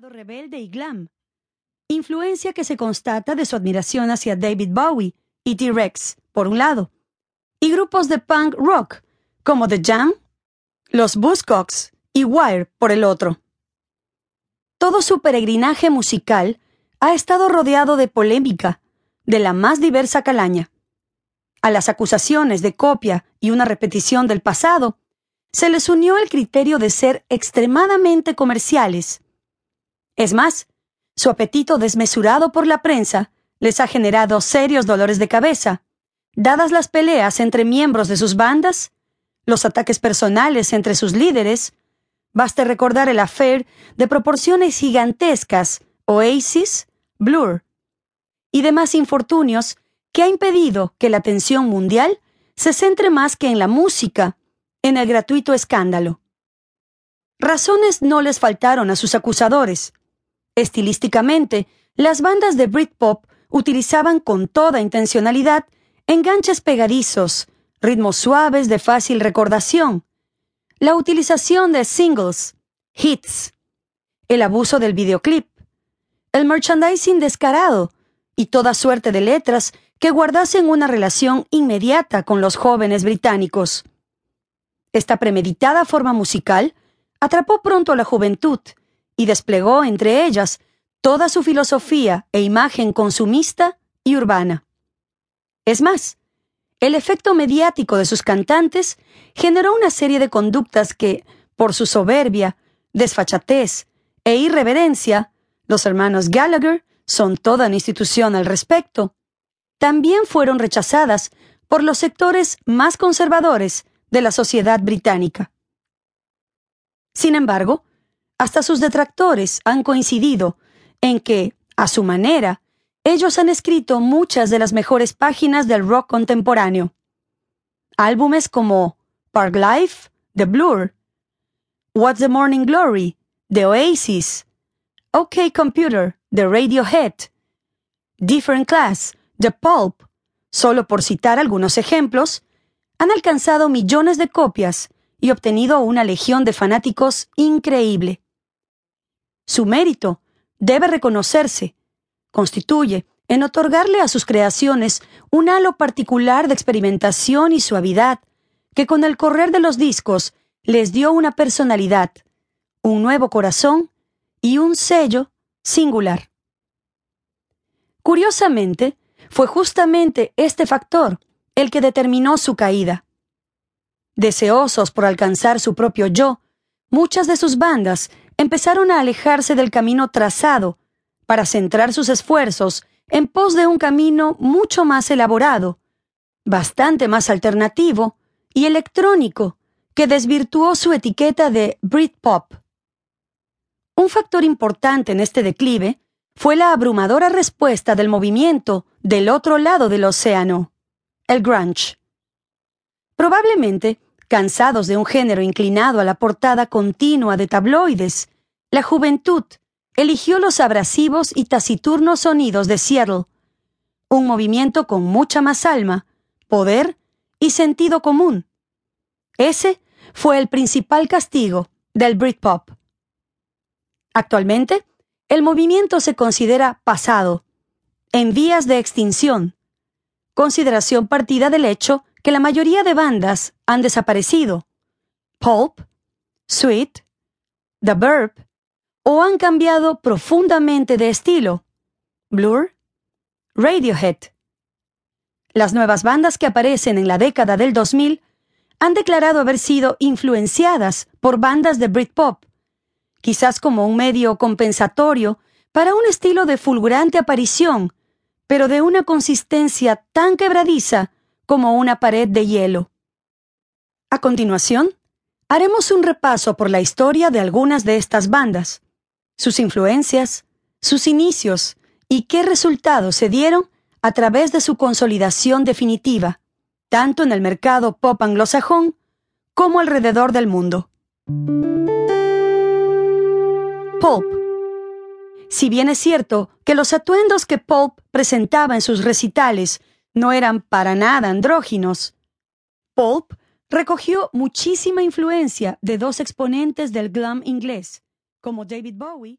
rebelde y glam, influencia que se constata de su admiración hacia David Bowie y T-Rex, por un lado, y grupos de punk rock como The Jam, los Buzzcocks y Wire por el otro. Todo su peregrinaje musical ha estado rodeado de polémica, de la más diversa calaña. A las acusaciones de copia y una repetición del pasado, se les unió el criterio de ser extremadamente comerciales. Es más, su apetito desmesurado por la prensa les ha generado serios dolores de cabeza, dadas las peleas entre miembros de sus bandas, los ataques personales entre sus líderes, baste recordar el affair de proporciones gigantescas, Oasis, Blur, y demás infortunios que ha impedido que la atención mundial se centre más que en la música, en el gratuito escándalo. Razones no les faltaron a sus acusadores. Estilísticamente, las bandas de Britpop utilizaban con toda intencionalidad enganches pegadizos, ritmos suaves de fácil recordación, la utilización de singles, hits, el abuso del videoclip, el merchandising descarado y toda suerte de letras que guardasen una relación inmediata con los jóvenes británicos. Esta premeditada forma musical atrapó pronto a la juventud y desplegó entre ellas toda su filosofía e imagen consumista y urbana. Es más, el efecto mediático de sus cantantes generó una serie de conductas que, por su soberbia, desfachatez e irreverencia, los hermanos Gallagher son toda una institución al respecto, también fueron rechazadas por los sectores más conservadores de la sociedad británica. Sin embargo, hasta sus detractores han coincidido en que, a su manera, ellos han escrito muchas de las mejores páginas del rock contemporáneo. Álbumes como Park Life, The Blur, What's the Morning Glory, The Oasis, OK Computer, The Radiohead, Different Class, The Pulp, solo por citar algunos ejemplos, han alcanzado millones de copias y obtenido una legión de fanáticos increíble. Su mérito debe reconocerse, constituye en otorgarle a sus creaciones un halo particular de experimentación y suavidad, que con el correr de los discos les dio una personalidad, un nuevo corazón y un sello singular. Curiosamente, fue justamente este factor el que determinó su caída. Deseosos por alcanzar su propio yo, muchas de sus bandas empezaron a alejarse del camino trazado para centrar sus esfuerzos en pos de un camino mucho más elaborado, bastante más alternativo y electrónico, que desvirtuó su etiqueta de Britpop. Un factor importante en este declive fue la abrumadora respuesta del movimiento del otro lado del océano, el grunge. Probablemente Cansados de un género inclinado a la portada continua de tabloides, la juventud eligió los abrasivos y taciturnos sonidos de Seattle, un movimiento con mucha más alma, poder y sentido común. Ese fue el principal castigo del Britpop. Actualmente, el movimiento se considera pasado, en vías de extinción, consideración partida del hecho que la mayoría de bandas han desaparecido. Pulp, Sweet, The Burp, o han cambiado profundamente de estilo. Blur, Radiohead. Las nuevas bandas que aparecen en la década del 2000 han declarado haber sido influenciadas por bandas de Britpop, quizás como un medio compensatorio para un estilo de fulgurante aparición, pero de una consistencia tan quebradiza como una pared de hielo. A continuación, haremos un repaso por la historia de algunas de estas bandas, sus influencias, sus inicios y qué resultados se dieron a través de su consolidación definitiva, tanto en el mercado pop anglosajón como alrededor del mundo. Pulp. Si bien es cierto que los atuendos que Pulp presentaba en sus recitales no eran para nada andróginos. Pulp recogió muchísima influencia de dos exponentes del glam inglés, como David Bowie